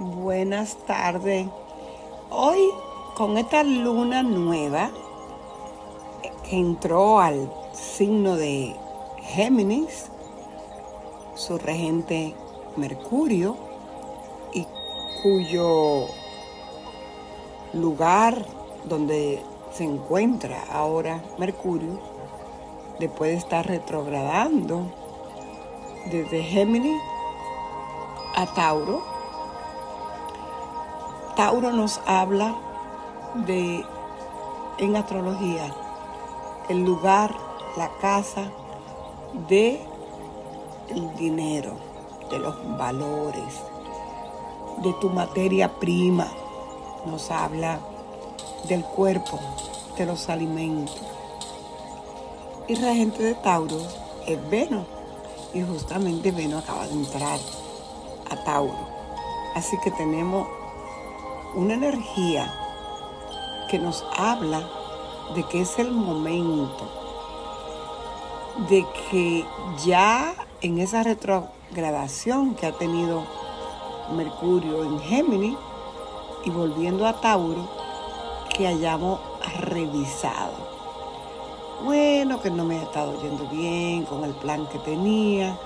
Buenas tardes. Hoy con esta luna nueva que entró al signo de Géminis, su regente Mercurio, y cuyo lugar donde se encuentra ahora Mercurio, después de estar retrogradando desde Géminis a Tauro, Tauro nos habla de, en astrología, el lugar, la casa de el dinero, de los valores, de tu materia prima. Nos habla del cuerpo, de los alimentos. Y la gente de Tauro es Veno. Y justamente Veno acaba de entrar a Tauro. Así que tenemos una energía que nos habla de que es el momento de que ya en esa retrogradación que ha tenido Mercurio en Géminis y volviendo a Tauro, que hayamos revisado. Bueno, que no me ha estado yendo bien con el plan que tenía,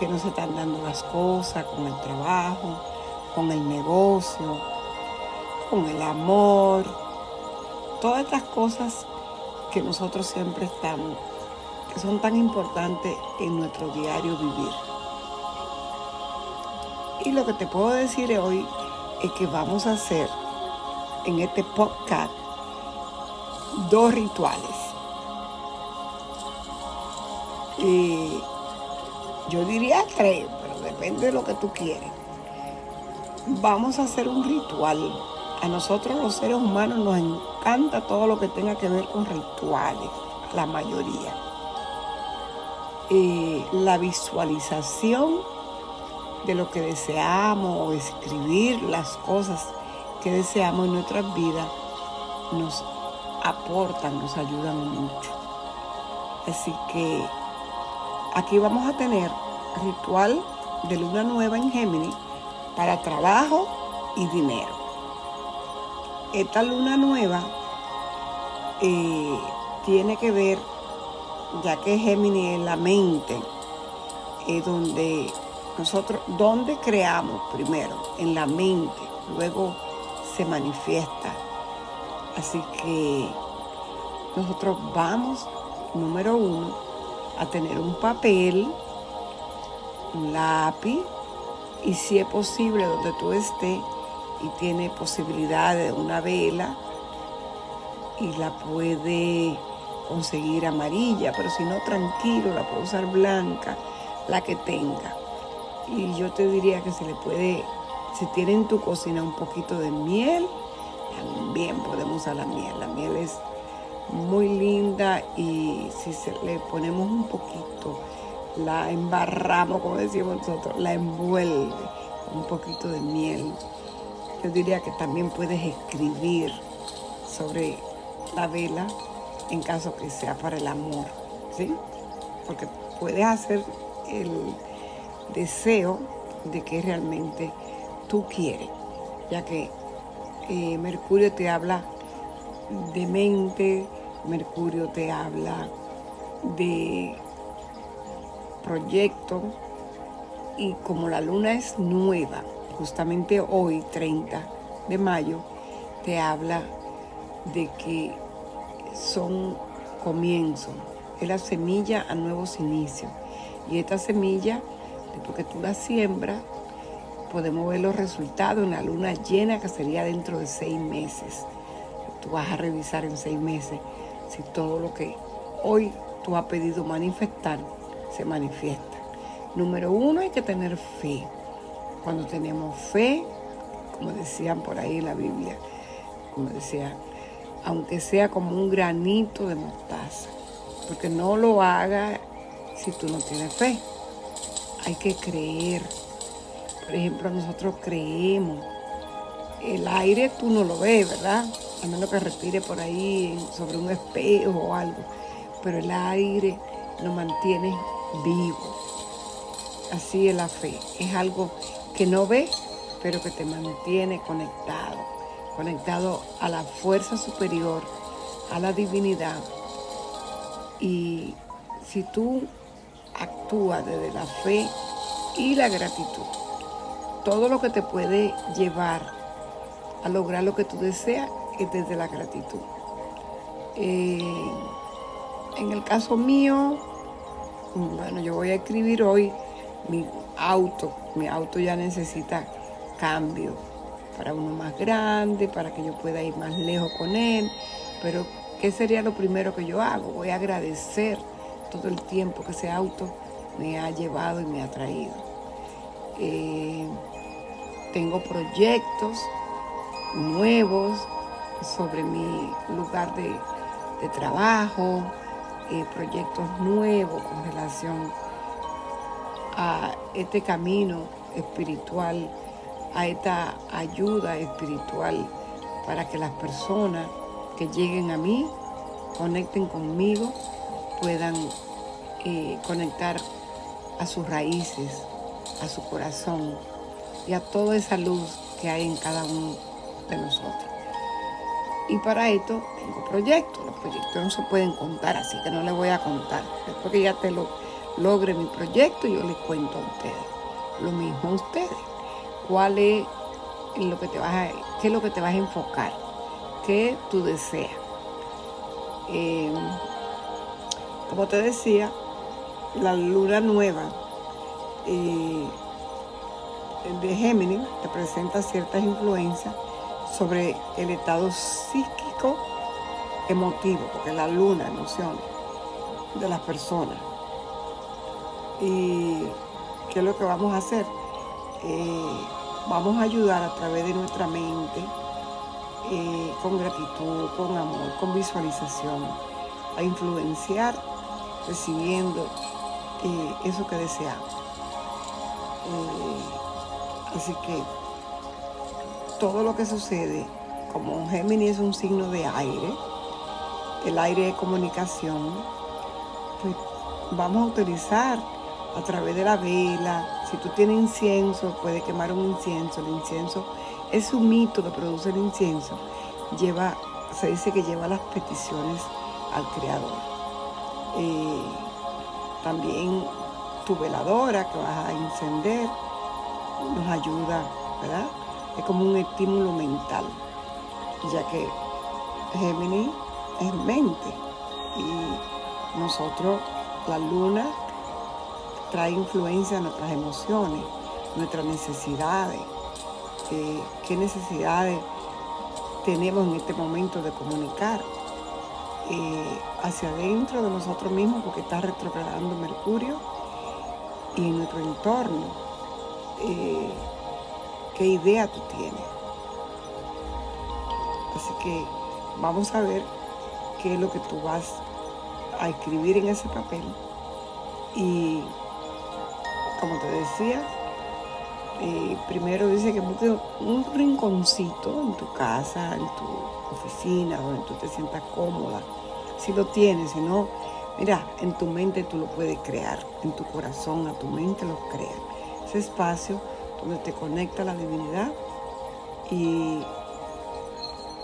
que no se están dando las cosas con el trabajo, con el negocio, con el amor, todas estas cosas que nosotros siempre estamos, que son tan importantes en nuestro diario vivir. Y lo que te puedo decir hoy es que vamos a hacer en este podcast dos rituales. Y yo diría tres, pero depende de lo que tú quieres. Vamos a hacer un ritual a nosotros los seres humanos nos encanta todo lo que tenga que ver con rituales, la mayoría. Eh, la visualización de lo que deseamos o escribir las cosas que deseamos en nuestras vidas nos aportan, nos ayudan mucho. Así que aquí vamos a tener ritual de luna nueva en Géminis para trabajo y dinero esta luna nueva eh, tiene que ver, ya que Géminis es la mente, es donde nosotros, donde creamos primero, en la mente, luego se manifiesta. Así que nosotros vamos, número uno, a tener un papel, un lápiz, y si es posible donde tú estés, y tiene posibilidad de una vela y la puede conseguir amarilla, pero si no, tranquilo, la puede usar blanca, la que tenga. Y yo te diría que se le puede, si tiene en tu cocina un poquito de miel, también podemos usar la miel. La miel es muy linda y si se le ponemos un poquito, la embarramos, como decimos nosotros, la envuelve un poquito de miel yo diría que también puedes escribir sobre la vela en caso que sea para el amor, ¿sí? Porque puedes hacer el deseo de que realmente tú quieres, ya que eh, Mercurio te habla de mente, Mercurio te habla de proyecto y como la luna es nueva, justamente hoy, 30 de mayo, te habla de que son comienzos, es la semilla a nuevos inicios. Y esta semilla, después que tú la siembras, podemos ver los resultados en la luna llena que sería dentro de seis meses. Tú vas a revisar en seis meses si todo lo que hoy tú has pedido manifestar se manifiesta. Número uno, hay que tener fe. Cuando tenemos fe, como decían por ahí en la Biblia, como decía, aunque sea como un granito de mostaza, porque no lo haga si tú no tienes fe. Hay que creer. Por ejemplo, nosotros creemos. El aire tú no lo ves, ¿verdad? A menos que respire por ahí sobre un espejo o algo. Pero el aire nos mantiene vivos. Así es la fe. Es algo que no ve, pero que te mantiene conectado, conectado a la fuerza superior, a la divinidad. Y si tú actúas desde la fe y la gratitud, todo lo que te puede llevar a lograr lo que tú deseas es desde la gratitud. Eh, en el caso mío, bueno, yo voy a escribir hoy mi auto. Mi auto ya necesita cambio para uno más grande, para que yo pueda ir más lejos con él. Pero, ¿qué sería lo primero que yo hago? Voy a agradecer todo el tiempo que ese auto me ha llevado y me ha traído. Eh, tengo proyectos nuevos sobre mi lugar de, trabajo, eh, proyectos nuevos con relación a este camino espiritual, a esta ayuda espiritual para que las personas que lleguen a mí, conecten conmigo, puedan eh, conectar a sus raíces, a su corazón y a toda esa luz que hay en cada uno de nosotros. Y para esto tengo proyectos. Los proyectos no se pueden contar, así que no les voy a contar. Después ya te lo logre mi proyecto, yo les cuento a ustedes. Lo mismo a ustedes. ¿Cuál es lo que te vas a, qué es lo que te vas a enfocar? ¿Qué tú deseas? Eh, como te decía, la luna nueva eh, de Géminis te presenta ciertas influencias sobre el estado psíquico emotivo, porque la luna, emociones de las personas. ¿Y qué es lo que vamos a hacer? Eh, vamos a ayudar a través de nuestra mente, eh, con gratitud, con amor, con visualización, a influenciar recibiendo eh, eso que deseamos. así que todo lo que sucede, como Géminis es un signo de aire, el aire de comunicación, pues vamos a utilizar a través de la vela. Si tú tienes incienso, puedes quemar un incienso. El incienso es un mito que produce el incienso. Lleva, se dice que lleva las peticiones al Creador. Eh, también tu veladora que vas a encender nos ayuda, ¿verdad? es como un estímulo mental, ya que Géminis es mente y nosotros, la luna, trae influencia en nuestras emociones, nuestras necesidades, eh, qué necesidades tenemos en este momento de comunicar eh, hacia adentro de nosotros mismos porque está retrogradando Mercurio y en nuestro entorno. Eh, qué idea tú tienes. Así que vamos a ver qué es lo que tú vas a escribir en ese papel. Y como te decía, primero dice que busques un rinconcito en tu casa, en tu oficina, donde tú te sientas cómoda. Si lo tienes, si no, mira, en tu mente tú lo puedes crear, en tu corazón, a tu mente lo crea. Ese espacio donde te conecta la divinidad y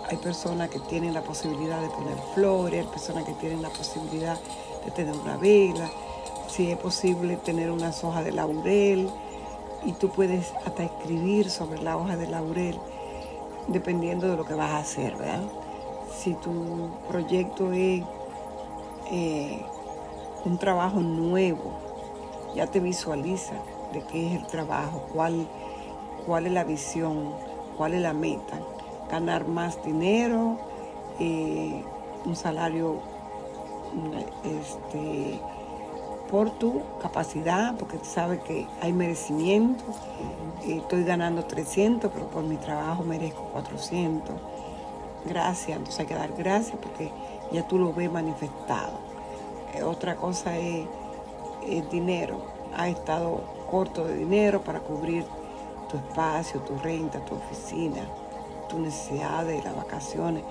hay personas que tienen la posibilidad de poner flores, hay personas que tienen la posibilidad de tener una vela, si es posible tener unas hojas de laurel y tú puedes hasta escribir sobre la hoja de laurel dependiendo de lo que vas a hacer, ¿verdad? Si tu proyecto es eh, un trabajo nuevo, ya te visualiza de qué es el trabajo, cuál, cuál es la visión, cuál es la meta. Ganar más dinero, eh, un salario este, por tu capacidad, porque sabes que hay merecimiento. Eh, estoy ganando 300, pero por mi trabajo merezco 400. Gracias, entonces hay que dar gracias porque ya tú lo ves manifestado. Eh, otra cosa es el dinero. Ha estado corto de dinero para cubrir tu espacio, tu renta, tu oficina, tu necesidades, las vacaciones.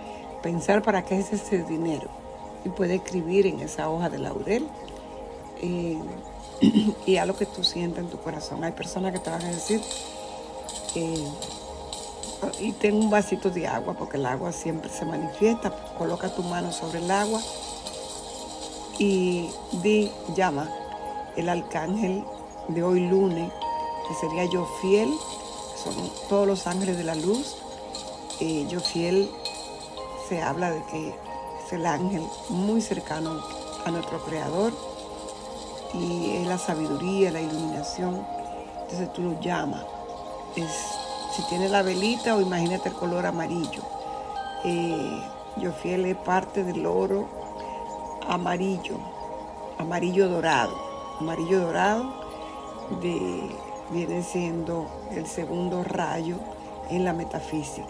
Pensar para qué es ese dinero. Y puedes escribir en esa hoja de laurel y a lo que tú sientas en tu corazón. Hay personas que te van a decir y tengo un vasito de agua porque el agua siempre se manifiesta. Coloca tu mano sobre el agua y di, llama el arcángel de hoy lunes, que sería yo fiel, son todos los ángeles de la luz. Eh, yo fiel se habla de que es el ángel muy cercano a nuestro creador y es la sabiduría, la iluminación. Entonces tú lo llamas. Es, si tiene la velita o imagínate el color amarillo. Eh, yo fiel es parte del oro amarillo, amarillo dorado. Amarillo dorado de, viene siendo el segundo rayo en la metafísica.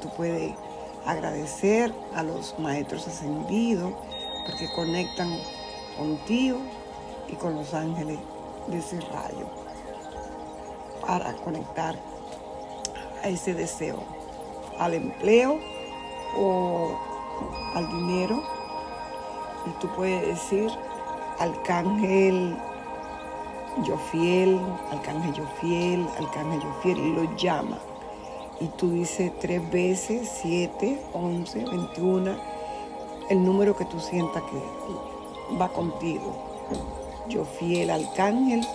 Tú puedes agradecer a los maestros ascendidos porque conectan contigo y con los ángeles de ese rayo para conectar a ese deseo, al empleo o al dinero. Y tú puedes decir, arcángel yo fiel, arcángel yo fiel, arcángel yo fiel, y lo llama. Y tú dices tres veces, siete, once, veintiuna, el número que tú sientas que va contigo. Yo fiel arcángel,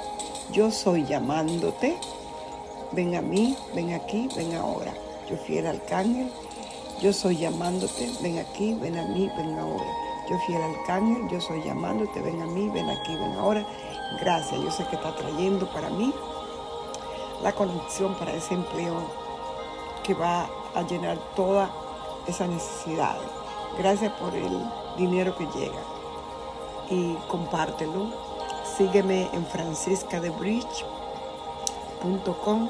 yo soy llamándote. Ven a mí, ven aquí, ven ahora. Yo fiel arcángel, yo soy llamándote. Ven aquí, ven a mí, ven ahora. Yo fiel arcángel, yo soy llamándote. Ven a mí, ven aquí, ven ahora. Gracias, yo sé que está trayendo para mí la conexión para ese empleo que va a llenar todas esas necesidades. Gracias por el dinero que llega y compártelo Sígueme en franciscadebridge.com.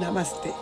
Namaste.